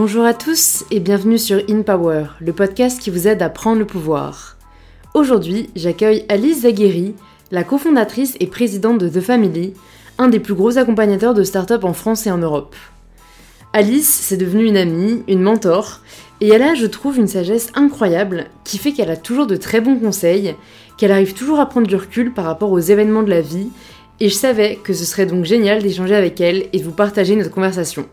Bonjour à tous et bienvenue sur In Power, le podcast qui vous aide à prendre le pouvoir. Aujourd'hui, j'accueille Alice Zagueri, la cofondatrice et présidente de The Family, un des plus gros accompagnateurs de start-up en France et en Europe. Alice, c'est devenue une amie, une mentor, et elle a, je trouve, une sagesse incroyable qui fait qu'elle a toujours de très bons conseils, qu'elle arrive toujours à prendre du recul par rapport aux événements de la vie, et je savais que ce serait donc génial d'échanger avec elle et de vous partager notre conversation.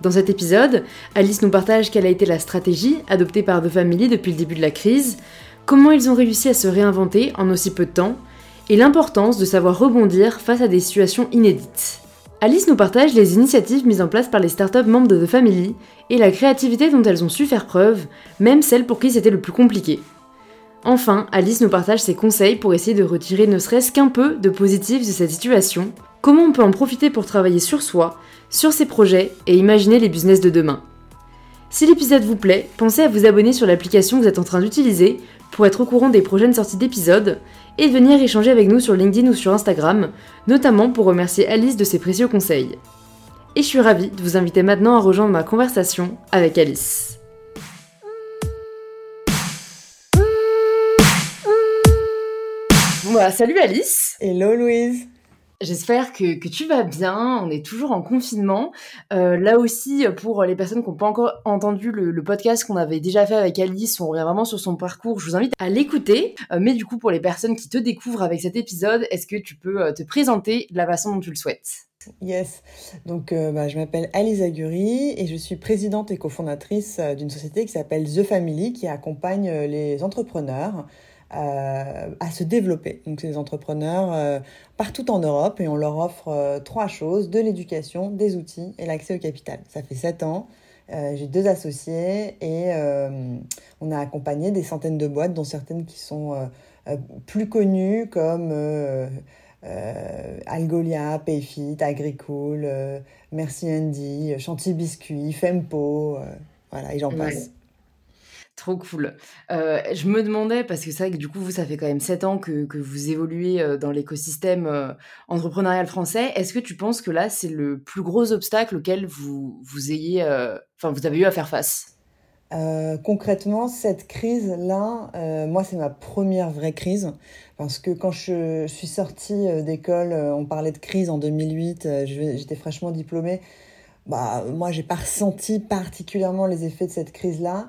Dans cet épisode, Alice nous partage quelle a été la stratégie adoptée par The Family depuis le début de la crise, comment ils ont réussi à se réinventer en aussi peu de temps, et l'importance de savoir rebondir face à des situations inédites. Alice nous partage les initiatives mises en place par les startups membres de The Family et la créativité dont elles ont su faire preuve, même celles pour qui c'était le plus compliqué. Enfin, Alice nous partage ses conseils pour essayer de retirer ne serait-ce qu'un peu de positif de cette situation, comment on peut en profiter pour travailler sur soi, sur ses projets et imaginer les business de demain? Si l'épisode vous plaît, pensez à vous abonner sur l'application que vous êtes en train d'utiliser pour être au courant des prochaines sorties d'épisodes et venir échanger avec nous sur LinkedIn ou sur Instagram, notamment pour remercier Alice de ses précieux conseils. Et je suis ravie de vous inviter maintenant à rejoindre ma conversation avec Alice. Bah, salut Alice Hello Louise J'espère que, que, tu vas bien. On est toujours en confinement. Euh, là aussi, pour les personnes qui n'ont pas encore entendu le, le podcast qu'on avait déjà fait avec Alice, on revient vraiment sur son parcours. Je vous invite à l'écouter. Euh, mais du coup, pour les personnes qui te découvrent avec cet épisode, est-ce que tu peux euh, te présenter de la façon dont tu le souhaites? Yes, donc euh, bah, je m'appelle Alice Aguri et je suis présidente et cofondatrice euh, d'une société qui s'appelle The Family qui accompagne les entrepreneurs euh, à se développer. Donc, c'est des entrepreneurs euh, partout en Europe et on leur offre euh, trois choses de l'éducation, des outils et l'accès au capital. Ça fait sept ans. J'ai deux associés et on a accompagné des centaines de boîtes, dont certaines qui sont plus connues comme Algolia, Payfit, Agricool, Merci Andy, Chantilly Biscuit, Fempo, voilà, et j'en passe. Trop cool. Euh, je me demandais, parce que c'est vrai que du coup, vous, ça fait quand même 7 ans que, que vous évoluez euh, dans l'écosystème euh, entrepreneurial français. Est-ce que tu penses que là, c'est le plus gros obstacle auquel vous, vous ayez, vous avez eu à faire face? Concrètement, cette crise-là, moi, c'est ma première vraie crise. Parce que quand je, suis sortie d'école, on parlait de crise en 2008, j'étais fraîchement diplômée. Bah, moi, j'ai pas ressenti particulièrement les effets de cette crise-là.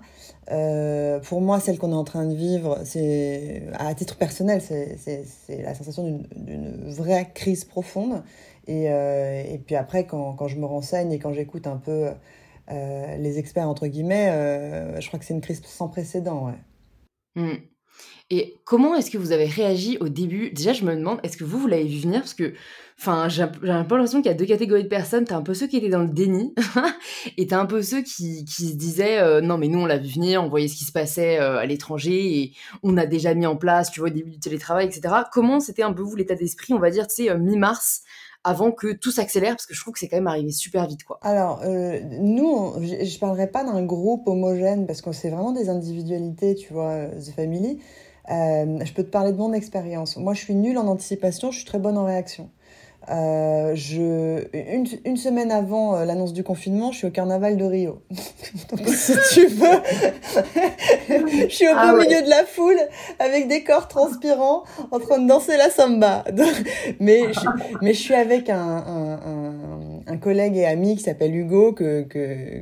Euh, pour moi, celle qu'on est en train de vivre, c'est à titre personnel, c'est la sensation d'une vraie crise profonde. Et, euh, et puis après, quand, quand, je me renseigne et quand j'écoute un peu euh, les experts, entre guillemets, je crois que c'est une crise sans précédent. Ouais. Mmh. Et comment est-ce que vous avez réagi au début? Déjà, je me demande, est-ce que vous, vous l'avez vu venir? Parce que, enfin, j'ai un peu l'impression qu'il y a deux catégories de personnes. T'as un peu ceux qui étaient dans le déni, et t'as un peu ceux qui, qui se disaient, euh, non, mais nous, on l'a vu venir, on voyait ce qui se passait euh, à l'étranger, et on a déjà mis en place, tu vois, au début du télétravail, etc. Comment c'était un peu, vous, l'état d'esprit, on va dire, tu sais, euh, mi-mars avant que tout s'accélère? Parce que je trouve que c'est quand même arrivé super vite quoi. Alors nous, je, je parlerai pas d'un groupe homogène parce que c'est vraiment des individualités, tu vois, The Family. Je peux te parler de mon expérience. Moi, je suis nulle en anticipation, je suis très bonne en réaction. Euh, je, une, une, semaine avant euh, l'annonce du confinement, je suis au carnaval de Rio. Donc, si tu veux, je suis au ah beau milieu de la foule avec des corps transpirants en train de danser la samba. mais, je, mais je suis avec un, un, un, un collègue et ami qui s'appelle Hugo que, que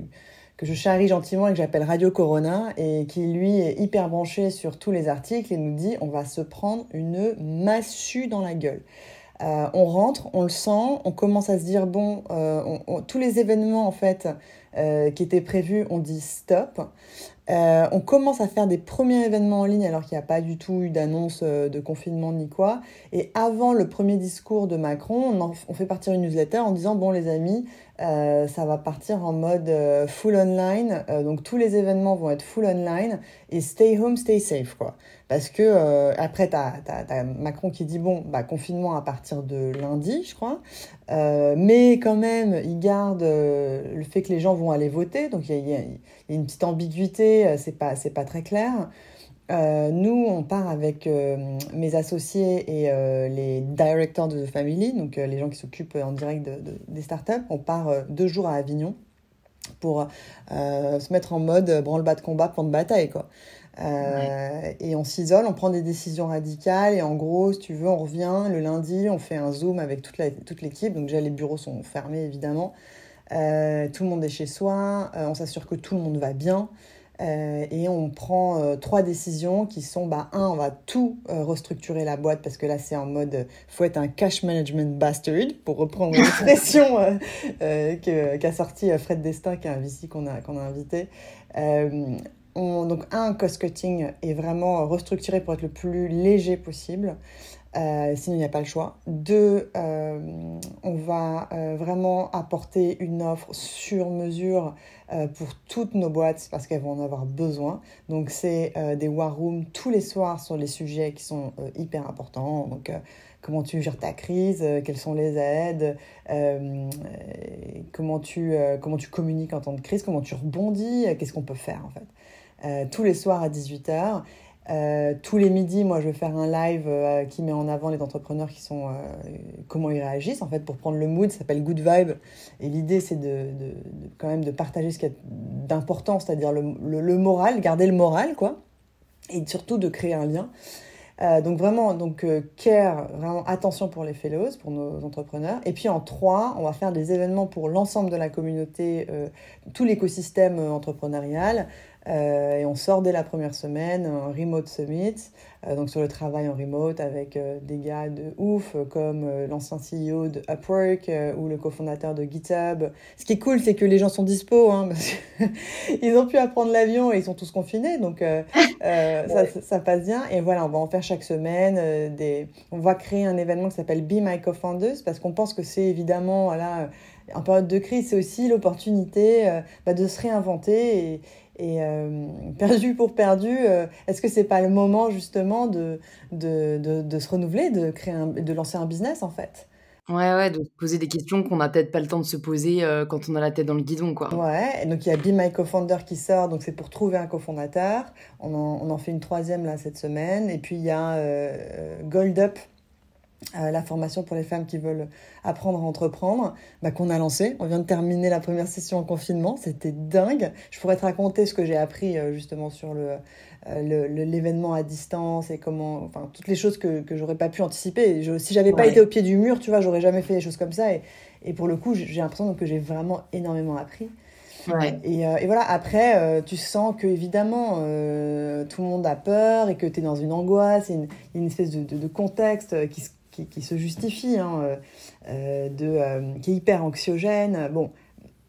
que je charrie gentiment et que j'appelle Radio Corona et qui lui est hyper branché sur tous les articles et nous dit on va se prendre une massue dans la gueule. Euh, on rentre, on le sent, on commence à se dire bon, euh, tous les événements en fait euh, qui étaient prévus, on dit stop. On commence à faire des premiers événements en ligne alors qu'il n'y a pas du tout eu d'annonce de confinement ni quoi. Et avant le premier discours de Macron, on, fait partir une newsletter en disant bon les amis, ça va partir en mode full online. donc tous les événements vont être full online et stay home, stay safe quoi. Parce que après t'as as, Macron qui dit bon bah confinement à partir de lundi je crois. mais quand même il garde le fait que les gens vont aller voter. Donc il y a une petite ambiguïté, euh, c'est pas, pas très clair. Euh, nous, on part avec euh, mes associés et les directors de The Family, donc les gens qui s'occupent en direct de, des startups. On part deux jours à Avignon pour se mettre en mode branle-bas de combat, plan de bataille, quoi. Et on s'isole, on prend des décisions radicales et en gros, si tu veux, on revient le lundi, on fait un zoom avec toute l'équipe. Donc déjà, les bureaux sont fermés évidemment. tout le monde est chez soi, on s'assure que tout le monde va bien. Euh, et on prend euh, trois décisions qui sont, bah, un, on va tout euh, restructurer la boîte parce que là, c'est en mode, faut être un cash management bastard, pour reprendre l'expression qu'a sorti Fred Destin, qui est un VC qu'on a, qu'on a invité. On, donc, un, cost cutting est vraiment restructuré pour être le plus léger possible. Euh, sinon, il n'y a pas le choix. Deux, euh, on va euh, vraiment apporter une offre sur mesure pour toutes nos boîtes parce qu'elles vont en avoir besoin. Donc, c'est des war rooms tous les soirs sur les sujets qui sont hyper importants. Donc, comment tu gères ta crise, quelles sont les aides, comment, tu, comment tu communiques en temps de crise, comment tu rebondis, qu'est-ce qu'on peut faire en fait. Tous les soirs à 18h. Euh, tous les midis, moi, je vais faire un live euh, qui met en avant les entrepreneurs qui sont, euh, comment ils réagissent, en fait, pour prendre le mood, ça s'appelle Good Vibe. Et l'idée, c'est de, de, quand même de partager ce qui est d'important, c'est-à-dire le, le, moral, garder le moral, quoi. Et surtout de créer un lien. donc vraiment, donc care, vraiment attention pour les fellows, pour nos entrepreneurs. Et puis en trois, on va faire des événements pour l'ensemble de la communauté, tout l'écosystème entrepreneurial, euh, et on sort dès la première semaine un remote summit, euh, donc sur le travail en remote avec euh, des gars de ouf comme l'ancien CEO de Upwork ou le cofondateur de GitHub. Ce qui est cool, c'est que les gens sont dispo, hein, parce qu'ils ont pu apprendre l'avion et ils sont tous confinés, donc ça, ça, passe bien. Et voilà, on va en faire chaque semaine. des... On va créer un événement qui s'appelle Be My Co-Founders parce qu'on pense que c'est évidemment, voilà, en période de crise, c'est aussi l'opportunité bah, de se réinventer et, et euh, perdu pour perdu, euh, est-ce que c'est pas le moment justement de, de, de, se renouveler, de, créer de lancer un business en fait? Ouais, ouais, de se poser des questions qu'on n'a peut-être pas le temps de se poser euh, quand on a la tête dans le guidon, quoi. Ouais, donc il y a Be My Co-Founder qui sort, donc c'est pour trouver un cofondateur. On en, on en fait une troisième là cette semaine. Et puis il y a Gold Up, la formation pour les femmes qui veulent apprendre à entreprendre, bah, qu'on a lancé. On vient de terminer la première session en confinement, c'était dingue. Je pourrais te raconter ce que j'ai appris euh, justement sur le, euh, l'événement à distance et comment, enfin toutes les choses que, que j'aurais pas pu anticiper. Je, si j'avais pas été au pied du mur, tu vois, j'aurais jamais fait des choses comme ça. Et, et pour le coup, j'ai l'impression que j'ai vraiment énormément appris. Ouais. Et, euh, et, voilà, après, tu sens que évidemment, tout le monde a peur et que tu es dans une angoisse, une, une espèce de, de, de contexte qui se qui, se justifie, hein, euh, euh, de, euh, qui est hyper anxiogène. Bon,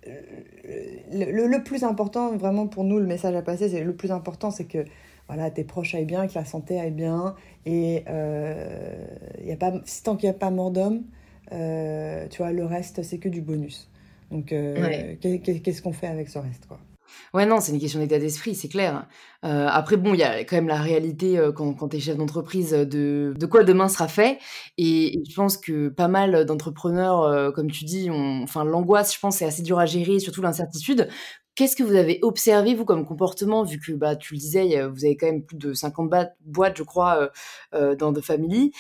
le, le, plus important, vraiment pour nous, le message à passer, c'est le plus important, c'est que voilà, tes proches aillent bien, que la santé aille bien. Et y a pas, tant qu'il n'y a pas mort d'homme, tu vois, le reste, c'est que du bonus. Donc, qu'est-ce qu'on fait avec ce reste, quoi? Ouais, non, c'est une question d'état d'esprit, c'est clair. Euh, après, bon, il y a quand même la réalité euh, quand, tu es chef d'entreprise de, de quoi demain sera fait. Et, je pense que pas mal d'entrepreneurs, euh, comme tu dis, enfin, l'angoisse, je pense, c'est assez dur à gérer, surtout l'incertitude. Qu'est-ce que vous avez observé, vous, comme comportement, vu que bah, tu le disais, vous avez quand même plus de 50 boîtes, je crois, dans The Family.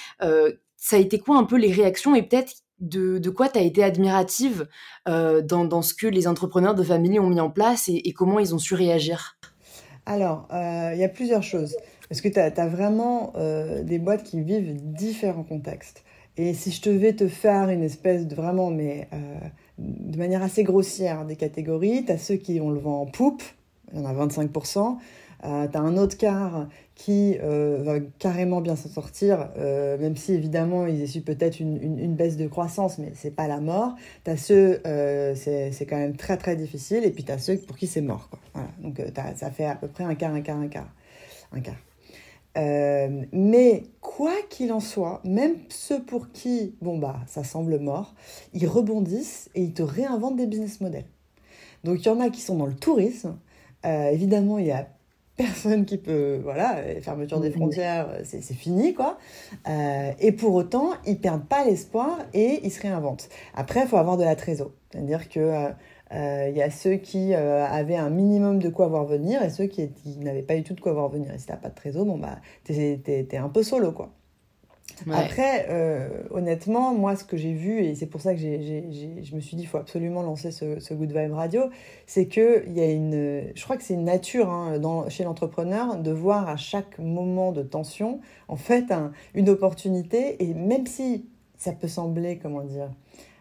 ça a été quoi un peu les réactions et peut-être de, quoi tu as été admirative euh, dans, ce que les entrepreneurs de famille ont mis en place et, comment ils ont su réagir? Alors, euh, il y a plusieurs choses. Parce que tu as, vraiment euh, des boîtes qui vivent différents contextes. Et si je te vais te faire une espèce de vraiment, mais de manière assez grossière, des catégories, tu as ceux qui ont le vent en poupe, il y en a 25%. Euh, tu as un autre quart qui euh, va carrément bien s'en sortir, euh, même si évidemment ils essuient peut-être une, baisse de croissance, mais c'est pas la mort. Tu as ceux, c'est quand même très très difficile, et puis tu as ceux pour qui c'est mort. Quoi. Donc ça fait à peu près un quart, un quart, un quart. Un quart. mais quoi qu'il en soit, même ceux pour qui, bon bah, ça semble mort, ils rebondissent et ils te réinventent des business models. Donc il y en a qui sont dans le tourisme. évidemment, il y a personne qui peut, voilà, fermeture des frontières, c'est fini, quoi. Euh, et pour autant, ils perdent pas l'espoir et ils se réinventent. Après, il faut avoir de la trésor. C'est-à-dire que euh, euh, il y a ceux qui avaient un minimum de quoi voir venir et ceux qui, n'avaient pas du tout de quoi voir venir. Et si t'as pas de trésor, bon bah, t'es es, un peu solo, quoi. Après, euh, honnêtement, moi, ce que j'ai vu, et c'est pour ça que je me suis dit, il faut absolument lancer ce, Good Vibe Radio, c'est qu'il y a une. Je crois que c'est une nature hein, dans, chez l'entrepreneur de voir à chaque moment de tension, en fait, une opportunité, et même si ça peut sembler, comment dire,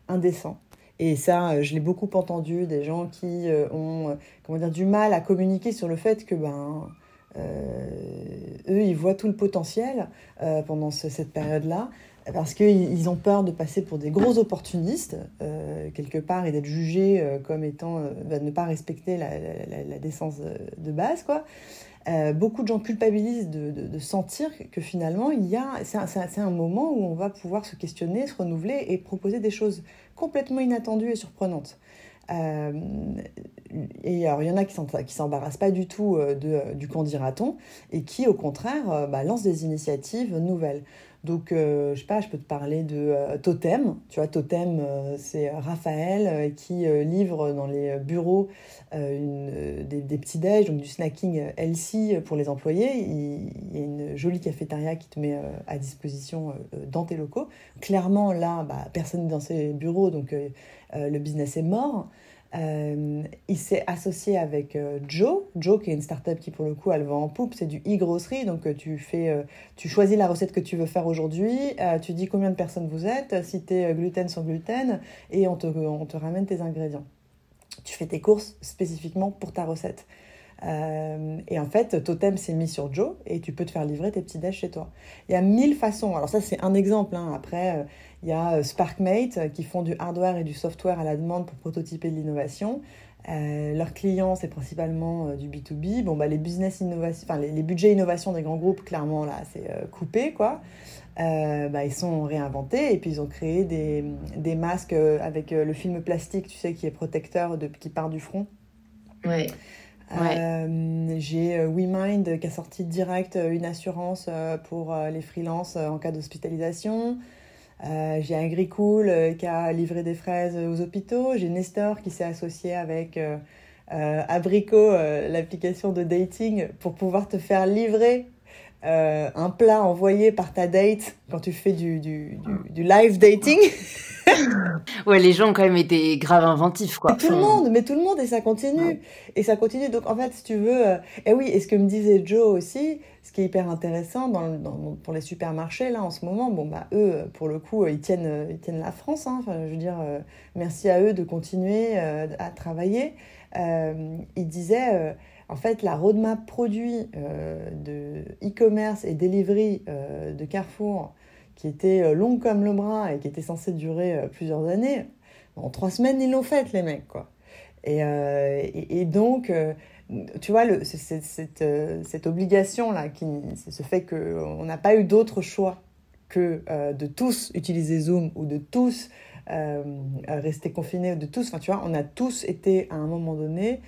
indécent, et ça, je l'ai beaucoup entendu, des gens qui euh, ont comment dire, du mal à communiquer sur le fait que ben, eux, ils voient tout le potentiel euh, pendant cette période-là parce qu'ils ont peur de passer pour des gros opportunistes, euh, quelque part, et d'être jugés comme étant, bah, ne pas respecter la, décence de, base, quoi. beaucoup de gens culpabilisent de, sentir que finalement, il y a, c'est un, moment où on va pouvoir se questionner, se renouveler et proposer des choses complètement inattendues et surprenantes. Euh, et alors, il y en a qui ne s'embarrassent pas du tout euh, de, euh, du qu'en dira-t-on et qui, au contraire, bah, lancent des initiatives nouvelles. Donc, je sais pas, je peux te parler de Totem. Tu vois, Totem, c'est Raphaël qui livre dans les bureaux des, des petits déj, donc du snacking healthy pour les employés. Il, il, y a une jolie cafétéria qui te met à disposition dans tes locaux. Clairement, là, bah, personne n'est dans ces bureaux, donc le business est mort. Euh, il s'est associé avec euh, Joe. Joe, qui est une startup qui, pour le coup, elle vend en poupe. C'est du e-grosserie. Donc, euh, tu, fais, tu choisis la recette que tu veux faire aujourd'hui. tu dis combien de personnes vous êtes, si tu es gluten sans gluten, et on te, on te ramène tes ingrédients. Tu fais tes courses spécifiquement pour ta recette. et en fait, Totem s'est mis sur Joe et tu peux te faire livrer tes petits déj chez toi. Il y a mille façons. Alors ça, c'est un exemple. Hein. Après, il y a euh, SparkMate euh, qui font du hardware et du software à la demande pour prototyper de l'innovation. Euh, leurs clients, c'est principalement du B2B. Bon, bah, les business innovation, enfin, les, budgets innovation des grands groupes, clairement, là, c'est coupé, quoi. bah, ils sont réinventés et puis ils ont créé des, des masques avec le film plastique, tu sais, qui est protecteur, de, qui part du front. Ouais. J'ai WeMind qui a sorti direct une assurance pour les freelances en cas d'hospitalisation. Euh, j'ai Agricool euh, qui a livré des fraises aux hôpitaux. J'ai Nestor qui s'est associé avec euh, Abrico, l'application de dating, pour pouvoir te faire livrer un plat envoyé par ta date quand tu fais du, du, du, live dating. ouais, les gens ont quand même été grave inventifs, quoi. tout le monde, mais tout le monde, et ça continue. Et ça continue. Donc, en fait, si tu veux. et oui, et ce que me disait Joe aussi, ce qui est hyper intéressant dans, pour les supermarchés, là, en ce moment, bon, bah, eux, pour le coup, ils tiennent, ils tiennent la France. Hein. enfin, je veux dire, euh, merci à eux de continuer euh, à travailler. Euh, ils disaient, en fait, la roadmap produit de e-commerce et delivery de Carrefour, qui était longue comme le bras et qui était censée durer plusieurs années, en trois semaines, ils l'ont faite, les mecs, quoi. Et, donc, tu vois, cette, euh, obligation-là, qui, ce fait qu'on n'a pas eu d'autre choix que euh, de tous utiliser Zoom ou de tous euh, rester confinés, ou de tous, enfin tu vois, on a tous été à un moment donné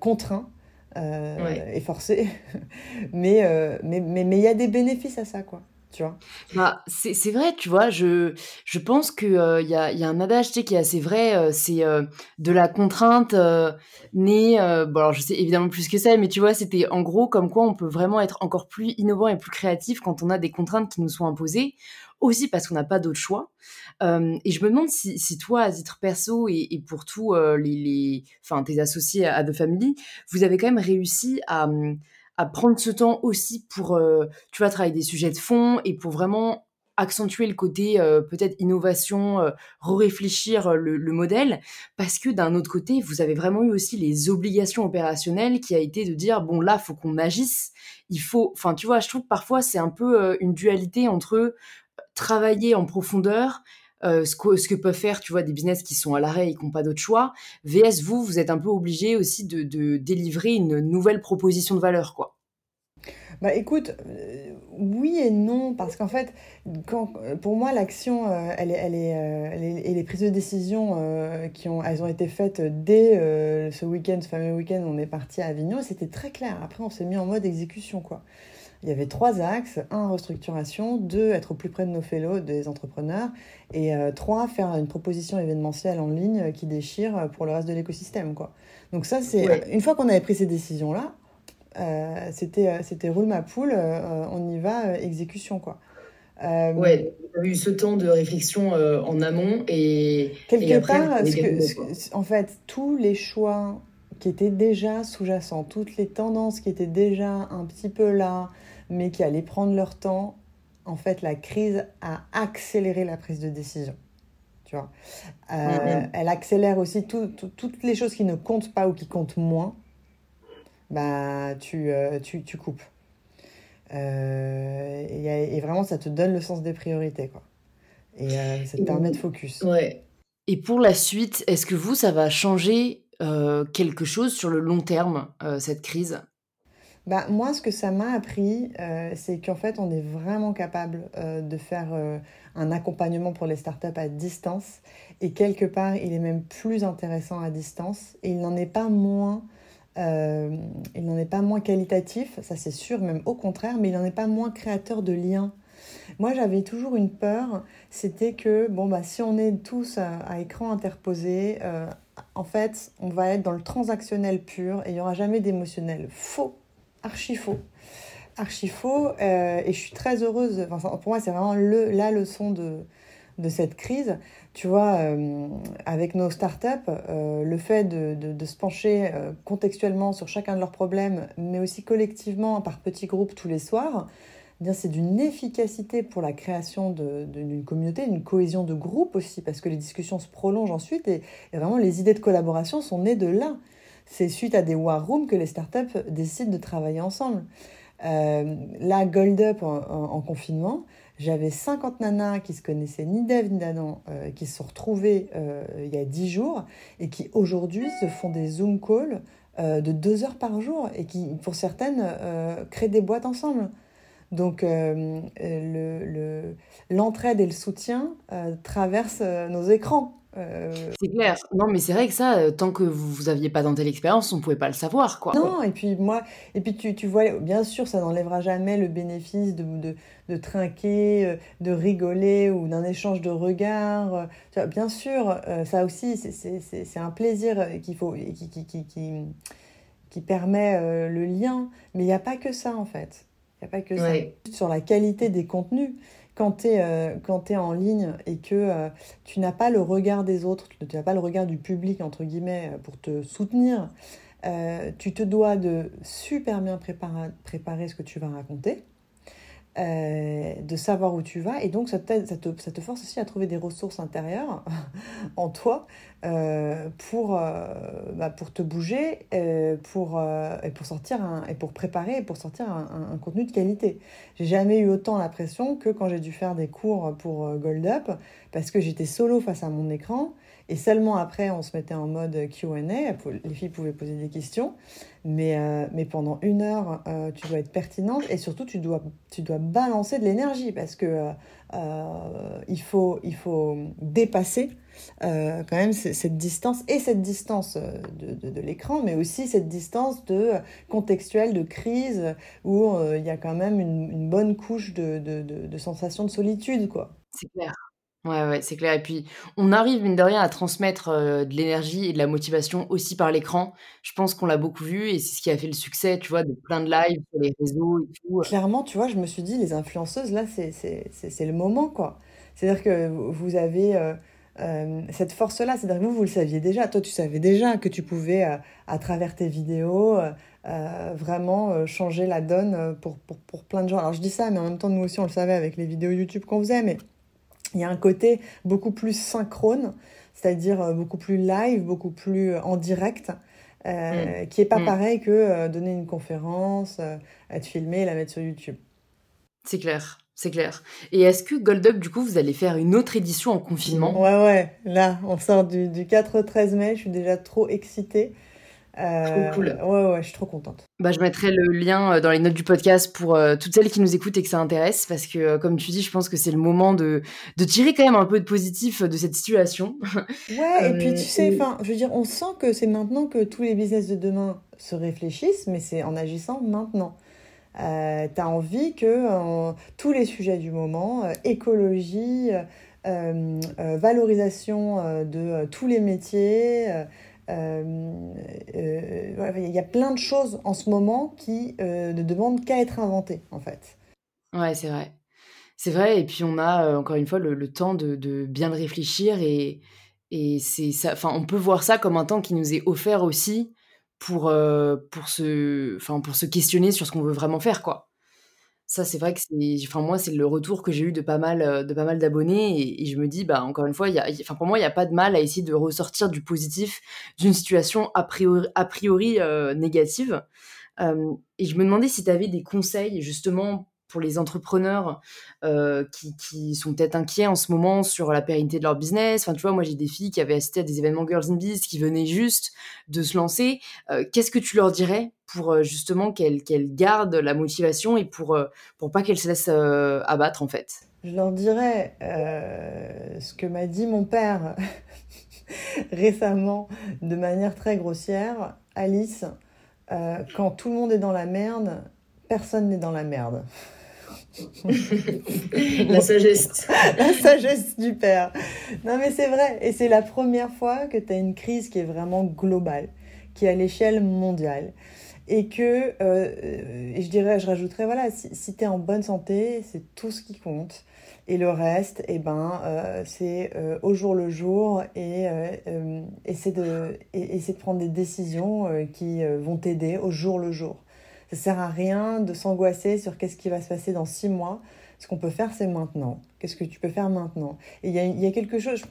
contraints et forcés, mais il mais, mais, mais, y a des bénéfices à ça, quoi tu vois. Bah, c'est vrai, tu vois, je, je pense qu'il euh, y, a, y a un adage qui est assez vrai, euh, c'est euh, de la contrainte née, bon alors je sais évidemment plus que ça, mais tu vois, c'était en gros comme quoi on peut vraiment être encore plus innovant et plus créatif quand on a des contraintes qui nous sont imposées, aussi parce qu'on n'a pas d'autre choix. et je me demande si, toi, à titre perso et, pour tous les, les, tes associés à The Family, vous avez quand même réussi à... À prendre ce temps aussi pour, euh, tu vois, travailler des sujets de fond et pour vraiment accentuer le côté euh, peut-être innovation, euh, réfléchir le, le, modèle, parce que d'un autre côté, vous avez vraiment eu aussi les obligations opérationnelles qui a été de dire bon là, faut qu'on agisse, il faut, enfin tu vois, je trouve que parfois c'est un peu une dualité entre travailler en profondeur ce, que, ce, que, peuvent faire, tu vois, des business qui sont à l'arrêt et qui n'ont pas d'autre choix. VS, vous, vous êtes un peu obligé aussi de, délivrer une nouvelle proposition de valeur, quoi. Bah écoute, euh, oui et non, parce qu'en fait, quand, pour moi, l'action, euh, elle, est, elle, est, euh, et les prises de décision qui ont, elles ont été faites dès ce week-end, ce fameux week-end, on est parti à Avignon, c'était très clair. Après, on s'est mis en mode exécution, quoi il y avait trois axes. Un, restructuration. Deux, être au plus près de nos fellows, des entrepreneurs. Et euh, trois, faire une proposition événementielle en ligne qui déchire pour le reste de l'écosystème. quoi. Donc ça, c'est... Une fois qu'on avait pris ces décisions-là, euh, c'était, euh, c'était roule ma poule, on y va, exécution. quoi. Euh, ouais, eu ce temps de réflexion euh, en amont et. Quelque part, en fait, tous les choix qui étaient déjà sous-jacents, toutes les tendances qui étaient déjà un petit peu là, mais qui allaient prendre leur temps, en fait, la crise a accéléré la prise de décision. Tu vois euh, mm-hmm. Elle accélère aussi toutes les choses qui ne comptent pas ou qui comptent moins. Bah, tu, tu, tu coupes. Euh, et, vraiment, ça te donne le sens des priorités, quoi. Et euh, ça te permet de focus. Ouais. Et pour la suite, est-ce que vous, ça va changer euh, quelque chose sur le long terme, cette crise? Bah, moi, ce que ça m'a appris, c'est qu'en fait, on est vraiment capable de faire un accompagnement pour les startups à distance. Et quelque part, il est même plus intéressant à distance. Et il n'en est pas moins euh, il n'en est pas moins qualitatif, ça c'est sûr, même au contraire, mais il n'en est pas moins créateur de liens. Moi, j'avais toujours une peur, c'était que bon bah si on est tous à, écran interposé, euh, en fait, on va être dans le transactionnel pur et il n'y aura jamais d'émotionnel. Faux, archi faux, archi faux. Euh, et je suis très heureuse. Enfin, pour moi, c'est vraiment la leçon de de cette crise. Tu vois, euh, avec nos startups, euh, le fait de, se pencher contextuellement sur chacun de leurs problèmes, mais aussi collectivement par petits groupes tous les soirs, c'est d'une efficacité pour la création d'une communauté, d'une cohésion de groupe aussi, parce que les discussions se prolongent ensuite et, vraiment les idées de collaboration sont nées de là. C'est suite à des war rooms que les startups décident de travailler ensemble. là, Gold Up en confinement, j'avais 50 nanas qui se connaissaient ni d'Ève ni d'Adam, euh, qui se sont retrouvées euh, il y a 10 jours et qui aujourd'hui se font des Zoom calls euh, de 2 heures par jour et qui, pour certaines, créent des boîtes ensemble. Donc l'entraide le, et le soutien traversent nos écrans. Euh, c'est clair. Non, mais c'est vrai que ça, euh, tant que vous n'aviez pas tenté l'expérience, on ne pouvait pas le savoir, quoi. Non, et puis moi, et puis tu, tu vois, bien sûr, ça n'enlèvera jamais le bénéfice de, de, de, trinquer, euh, de rigoler ou d'un échange de regards. Bien sûr, ça aussi, c'est un plaisir qu'il faut, qui, qui, qui, qui permet le lien. Mais il n'y a pas que ça, en fait. Il n'y a pas que ça. Sur la qualité des contenus quand tu es, euh, es, en ligne et que euh, tu n'as pas le regard des autres, tu n'as pas le regard du public, entre guillemets, euh, pour te soutenir, tu te dois de super bien préparer, préparer ce que tu vas raconter. Euh, de savoir où tu vas. Et donc, ça, te, ça, te, ça te force aussi à trouver des ressources intérieures en toi euh, pour, euh, bah, pour te bouger, pour, et pour sortir et pour préparer et pour sortir un, un, contenu de qualité. J'ai jamais eu autant l'impression que quand j'ai dû faire des cours pour Gold Up, parce que j'étais solo face à mon écran et seulement après, on se mettait en mode QA. Les filles pouvaient poser des questions. Mais, euh, mais pendant une heure, euh, tu dois être pertinente et surtout, tu dois, tu dois balancer de l'énergie parce que euh, il, faut, il faut dépasser quand même cette distance et cette distance de, de, l'écran, mais aussi cette distance de contextuelle, de crise, où il y a quand même une, bonne couche de, de, sensation de solitude. C'est clair. Ouais, ouais, c'est clair. Et puis, on arrive, mine de rien, à transmettre euh, de l'énergie et de la motivation aussi par l'écran. Je pense qu'on l'a beaucoup vu et c'est ce qui a fait le succès, tu vois, de plein de lives sur les réseaux et tout. Clairement, tu vois, je me suis dit, les influenceuses, là, c'est le moment, quoi. C'est-à-dire que vous avez euh, euh, cette force-là, c'est-à-dire que vous, vous le saviez déjà. Toi, tu savais déjà que tu pouvais, à travers tes vidéos, vraiment changer la donne pour, pour, pour plein de gens. Alors, je dis ça, mais en même temps, nous aussi, on le savait avec les vidéos YouTube qu'on faisait, mais il y a un côté beaucoup plus synchrone, c'est-à-dire euh, beaucoup plus live, beaucoup plus euh, en direct, euh, mm. qui est pas mm. pareil que donner une conférence, être filmé et la mettre sur YouTube. C'est clair, c'est clair. Et est-ce que Gold Up, du coup, vous allez faire une autre édition en confinement? Ouais, ouais. Là, on sort du, du 4-13 mai, je suis déjà trop excitée. Euh, cool. Ouais, ouais, je suis trop contente. Bah, je mettrai le lien euh, dans les notes du podcast pour euh, toutes celles qui nous écoutent et que ça intéresse, parce que, comme tu dis, je pense que c'est le moment de, de tirer quand même un peu de positif de cette situation. Ouais, et puis tu sais, enfin, je veux dire, on sent que c'est maintenant que tous les business de demain se réfléchissent, mais c'est en agissant maintenant. Euh, tu as envie que tous les sujets du moment, écologie, valorisation de tous les métiers, euh, euh, il y a plein de choses en ce moment qui euh, ne demandent qu'à être inventées, en fait. Ouais, c'est vrai. C'est vrai, et puis on a encore une fois le, temps de, bien le réfléchir et, et c'est ça. Enfin, on peut voir ça comme un temps qui nous est offert aussi pour pour se, pour se questionner sur ce qu'on veut vraiment faire, quoi. Ça, c'est vrai que c'est, enfin moi, c'est le retour que j'ai eu de pas mal de pas mal d'abonnés et, je me dis, bah encore une fois, y a, enfin pour moi, il n'y a pas de mal à essayer de ressortir du positif d'une situation a priori, a priori négative. et je me demandais si tu avais des conseils justement pour les entrepreneurs euh, qui, sont peut-être inquiets en ce moment sur la pérennité de leur business. Enfin, tu vois, moi, j'ai des filles qui avaient assisté à des événements Girls in Biz qui venaient juste de se lancer. Euh, qu'est-ce que tu leur dirais pour euh, justement qu'elles qu'elles gardent la motivation et pour, pour pas qu'elles se laissent abattre, en fait? Je leur dirais ce que m'a dit mon père récemment de manière très grossière. Alice, quand tout le monde est dans la merde, personne n'est dans la merde. la sagesse. la sagesse du père. Non, mais c'est vrai. Et c'est la première fois que tu as une crise qui est vraiment globale, qui est à l'échelle mondiale. Et que, euh, et je dirais, je rajouterais, voilà, si, si tu es en bonne santé, c'est tout ce qui compte. Et le reste, eh ben, euh, c'est euh, au jour le jour et essayer, de, essayer de prendre des décisions qui vont t'aider au jour le jour. Ça sert à rien de s'angoisser sur qu'est-ce qui va se passer dans six mois. Ce qu'on peut faire, c'est maintenant. Qu'est-ce que tu peux faire maintenant? Il y a, y a, quelque chose.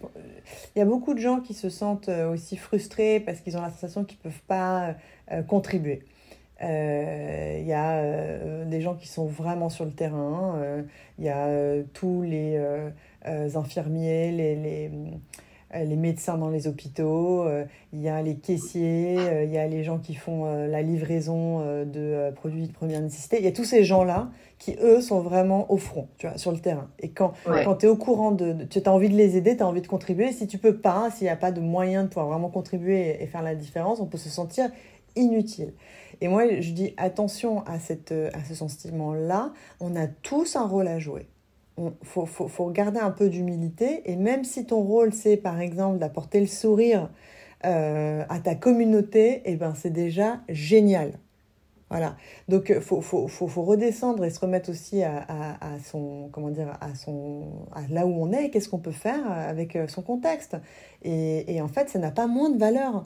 Il y a beaucoup de gens qui se sentent euh, aussi frustrés parce qu'ils ont la sensation qu'ils ne peuvent pas euh, contribuer. Euh, il y a des gens qui sont vraiment sur le terrain. Il y a tous les infirmiers, les, les les médecins dans les hôpitaux, euh, il y a les caissiers, euh, il y a les gens qui font la livraison de produits de première nécessité. Il y a tous ces gens-là qui, eux, sont vraiment au front, tu vois, sur le terrain. Et quand, quand tu es au courant de, tu as envie de les aider, tu as envie de contribuer. Si tu peux pas, s'il n'y a pas de moyen de pouvoir vraiment contribuer et faire la différence, on peut se sentir inutile. Et moi, je dis attention à, cette, à ce sentiment-là. On a tous un rôle à jouer il faut, faut, faut, garder un peu d'humilité. Et même si ton rôle, c'est par exemple d'apporter le sourire euh, à ta communauté, eh ben, c'est déjà génial. Voilà. Donc, il faut, faut, faut, faut, redescendre et se remettre aussi à, à, son, comment dire, à, son, à là où on est, qu'est-ce qu'on peut faire avec euh, son contexte. Et, et en fait, ça n'a pas moins de valeur.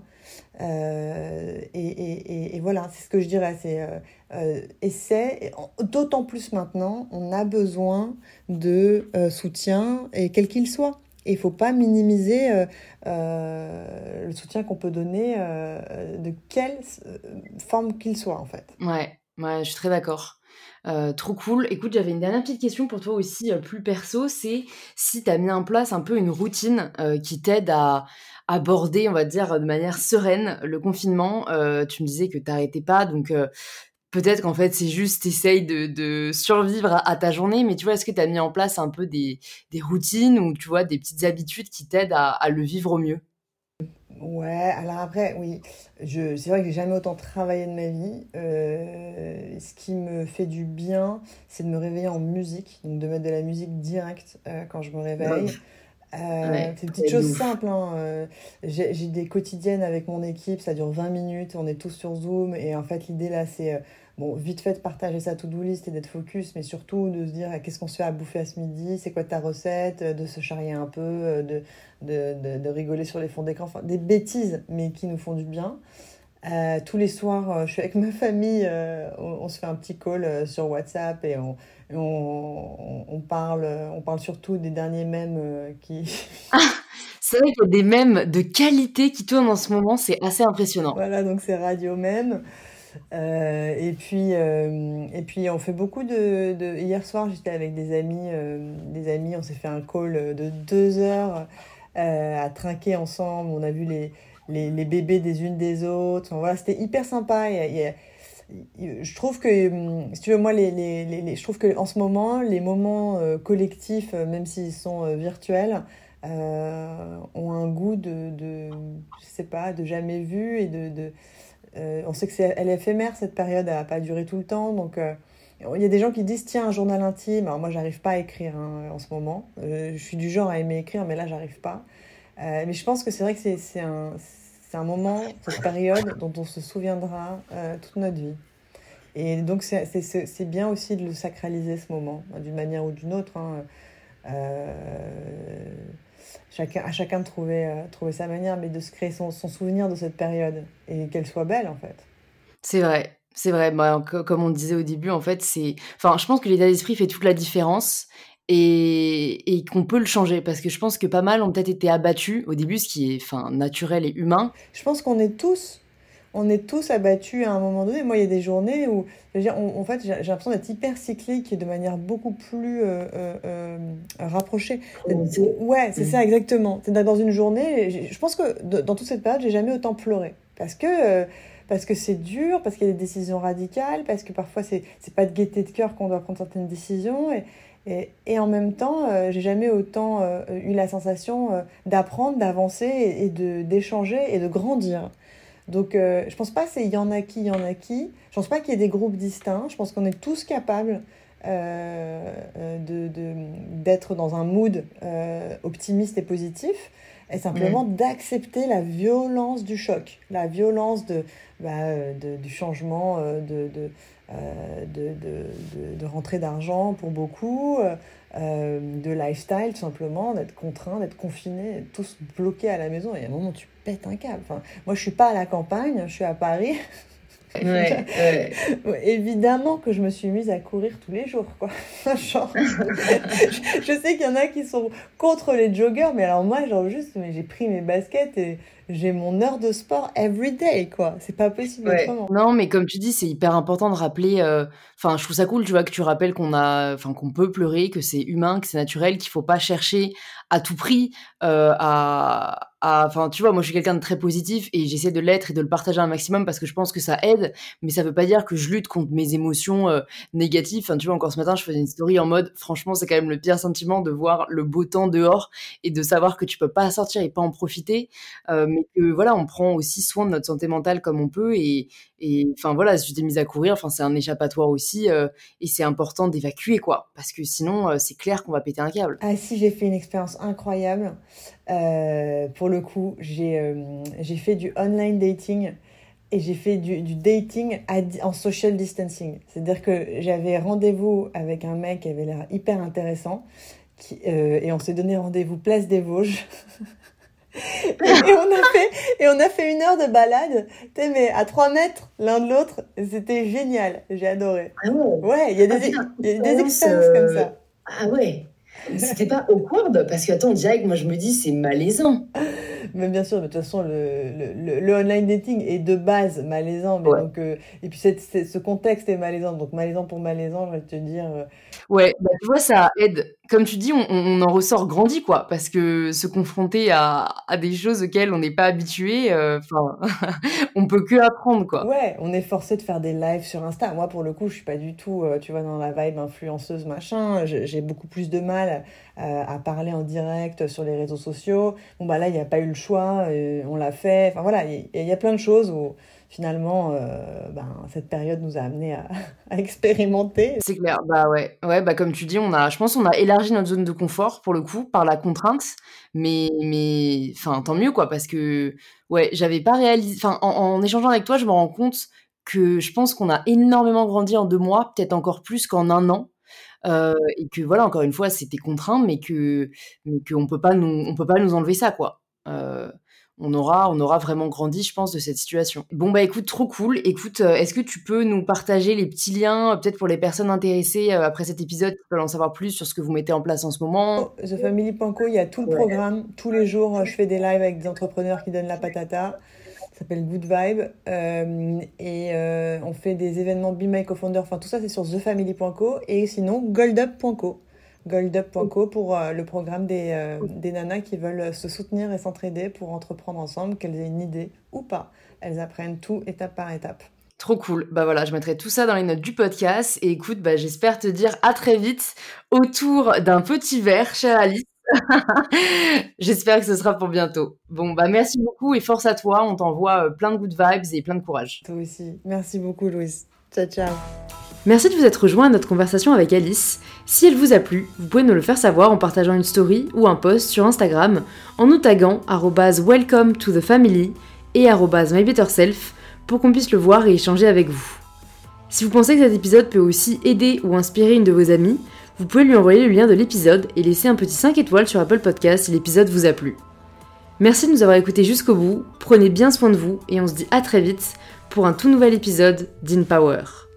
Euh, et, et, et, voilà, c'est ce que je dirais. C'est euh, euh d'autant plus maintenant, on a besoin de euh, soutien, et quel qu'il soit. Et il ne faut pas minimiser le soutien qu'on peut donner de quelle forme qu'il soit, en fait. Ouais, ouais je suis très d'accord. trop cool. Écoute, j'avais une dernière petite question pour toi aussi, plus perso. C'est si tu as mis en place un peu une routine qui t'aide à, aborder, on va dire, de manière sereine le confinement. Euh, tu me disais que tu n'arrêtais pas, donc euh, peut-être qu'en fait, c'est juste, essaye de, de survivre à, ta journée, mais tu vois, est-ce que tu as mis en place un peu des, des, routines ou tu vois, des petites habitudes qui t'aident à, à, le vivre au mieux? Ouais, alors après, oui, je, c'est vrai que j'ai jamais autant travaillé de ma vie. Euh, ce qui me fait du bien, c'est de me réveiller en musique, donc de mettre de la musique directe quand je me réveille. Euh, c'est une petite chose simple. Hein. Euh, j'ai des quotidiennes avec mon équipe, ça dure 20 minutes, on est tous sur Zoom. Et en fait, l'idée là, c'est euh, bon, vite fait de partager sa to-do list et d'être focus, mais surtout de se dire qu'est-ce qu'on se fait à bouffer à ce midi, c'est quoi ta recette, de se charrier un peu, de, de, de, de rigoler sur les fonds d'écran, enfin, des bêtises, mais qui nous font du bien. Euh, tous les soirs, je suis avec ma famille, on, on, se fait un petit call sur WhatsApp et on, on, on, parle, on parle surtout des derniers mèmes euh, qui. Ah, c'est vrai qu'il y a des mèmes de qualité qui tournent en ce moment, c'est assez impressionnant. Voilà, donc c'est radio mème. Euh, et puis euh, et puis on fait beaucoup de, de... hier soir j'étais avec des amis des amis on s'est fait un call de deux heures à trinquer ensemble on a vu les, les, les bébés des unes des autres voilà c'était hyper sympa a, je trouve que, hum, tu moi, les, les, je trouve en ce moment, les moments euh, collectifs, euh, même s'ils sont euh, virtuels, ont un goût de, de, je sais pas, de jamais vu et de, on sait que c'est, elle est éphémère cette période, elle va pas durer tout le temps, donc il y a des gens qui disent tiens un journal intime. Alors moi, j'arrive pas à écrire hein, en ce moment. je suis du genre à aimer écrire, mais là, j'arrive pas. Mais je pense que c'est vrai que c'est, un un moment, cette période dont on se souviendra euh, toute notre vie. Et donc, c'est bien aussi de le sacraliser ce moment, d'une manière ou d'une autre. Hein. Euh, chacun, à chacun de trouver, euh, trouver sa manière, mais de se créer son, son souvenir de cette période et qu'elle soit belle en fait. C'est vrai, c'est vrai. Bah, comme on disait au début, en fait, c'est. Enfin, je pense que l'état d'esprit fait toute la différence et, et qu'on peut le changer parce que je pense que pas mal ont peut-être été abattus au début, ce qui est enfin, naturel et humain. Je pense qu'on est tous on est tous abattus à un moment donné. Moi, il y a des journées où, en fait, j'ai l'impression d'être hyper cyclique et de manière beaucoup plus euh, euh, euh rapprochée. Ouais, c'est ça, exactement. C'est dans une journée, je pense que dans toute cette période, j'ai jamais autant pleuré. Parce que. Euh, parce que c'est dur, parce qu'il y a des décisions radicales, parce que parfois c'est c'est pas de gaieté de cœur qu'on doit prendre certaines décisions et, et, et en même temps, j'ai jamais autant eu la sensation d'apprendre, d'avancer et, de d'échanger et de grandir. Donc, euh, je pense pas c'est il y en a qui, il y en a qui. Je pense pas qu'il y ait des groupes distincts. Je pense qu'on est tous capables euh, euh d'être dans un mood euh, optimiste et positif et simplement d'accepter la violence du choc, la violence de, bah, de du changement de, de, de, de, de d'argent pour beaucoup, de lifestyle tout simplement, d'être contraint, d'être confiné, tous bloqués à la maison. Et à un moment, tu un câble. Moi, je suis pas à la campagne, je suis à Paris. Évidemment que je me suis mise à courir tous les jours, quoi. genre, je, sais qu'il y en a qui sont contre les joggers, mais alors moi, genre juste, mais j'ai pris mes baskets et j'ai mon heure de sport every day, quoi. C'est pas possible autrement. Non, mais comme tu dis, c'est hyper important de rappeler. Euh, enfin, je trouve ça cool, tu vois, que tu rappelles qu'on a, enfin, qu'on peut pleurer, que c'est humain, que c'est naturel, qu'il faut pas chercher à tout prix euh, à enfin tu vois moi je suis quelqu'un de très positif et j'essaie de l'être et de le partager un maximum parce que je pense que ça aide mais ça veut pas dire que je lutte contre mes émotions euh, négatives. Enfin tu vois encore ce matin je faisais une story en mode franchement c'est quand même le pire sentiment de voir le beau temps dehors et de savoir que tu peux pas sortir et pas en profiter euh, mais que voilà on prend aussi soin de notre santé mentale comme on peut et enfin voilà je t'ai mise à courir enfin c'est un échappatoire aussi euh, et c'est important d'évacuer quoi parce que sinon c'est clair qu'on va péter un câble. Ah si j'ai fait une expérience incroyable euh, pour le coup, euh, j'ai fait du online dating et j'ai fait du, dating en social distancing. C'est-à-dire que j'avais rendez-vous avec un mec qui avait l'air hyper intéressant qui, euh, et on s'est donné rendez-vous place des Vosges. et, on a fait, et on a fait une heure de balade, mais à 3 mètres l'un de l'autre. C'était génial, j'ai adoré. Ah ouais, il y a des, ah, y a des expériences comme ça. Ah ouais c'était pas awkward parce que attends, direct, moi je me dis c'est malaisant. Mais bien sûr, de toute façon, le, le, le, online dating est de base malaisant. Mais donc, euh, et puis ce contexte est malaisant. Donc malaisant pour malaisant, je vais te dire. Euh, ouais, bah, tu vois, ça aide comme tu dis, on, en ressort grandi, quoi, parce que se confronter à, des choses auxquelles on n'est pas habitué, euh, on peut que apprendre, quoi. Ouais, on est forcé de faire des lives sur Insta. Moi, pour le coup, je suis pas du tout, euh, tu vois, dans la vibe influenceuse, machin. J'ai beaucoup plus de mal euh, à parler en direct sur les réseaux sociaux. Bon, bah là, il n'y a pas eu le choix, on l'a fait. Enfin, voilà, il y, y, a plein de choses où finalement, euh, ben, cette période nous a amené à, expérimenter. C'est clair, bah ouais, ouais, bah comme tu dis, on a, je pense, on a élargi notre zone de confort pour le coup par la contrainte, mais, mais, enfin, tant mieux quoi, parce que, ouais, j'avais pas réalisé, enfin, en, échangeant avec toi, je me rends compte que je pense qu'on a énormément grandi en deux mois, peut-être encore plus qu'en un an. Euh, et que voilà, encore une fois, c'était contraint, mais que, mais qu'on peut peut pas nous enlever ça, quoi. Euh, on aura, on aura vraiment grandi, je pense, de cette situation. Bon bah écoute, trop cool. Écoute, euh, est-ce que tu peux nous partager les petits liens, euh, peut-être pour les personnes intéressées euh, après cet épisode, qui veulent en savoir plus sur ce que vous mettez en place en ce moment? Oh, TheFamily.co, il y a tout le programme. Tous les jours, je fais des lives avec des entrepreneurs qui donnent la patata. Ça s'appelle Good Vibe. et on fait des événements Be My Co-Founder. Enfin, tout ça, c'est sur TheFamily.co. Et sinon, goldup.co goldup.co pour euh, le programme des, euh, des, nanas qui veulent se soutenir et s'entraider pour entreprendre ensemble, qu'elles aient une idée ou pas. Elles apprennent tout étape par étape. Trop cool. Bah voilà, je mettrai tout ça dans les notes du podcast. Et écoute, bah, j'espère te dire à très vite autour d'un petit verre, chère Alice. j'espère que ce sera pour bientôt. Bon, bah merci beaucoup et force à toi. On t'envoie euh, plein de good vibes et plein de courage. Toi aussi. Merci beaucoup, Louise. Ciao, ciao. Merci de vous être rejoint à notre conversation avec Alice. Si elle vous a plu, vous pouvez nous le faire savoir en partageant une story ou un post sur Instagram en nous taguant welcome to the family et mybetterself pour qu'on puisse le voir et échanger avec vous. Si vous pensez que cet épisode peut aussi aider ou inspirer une de vos amies, vous pouvez lui envoyer le lien de l'épisode et laisser un petit 5 étoiles sur Apple Podcast si l'épisode vous a plu. Merci de nous avoir écoutés jusqu'au bout, prenez bien soin de vous et on se dit à très vite pour un tout nouvel épisode d'InPower.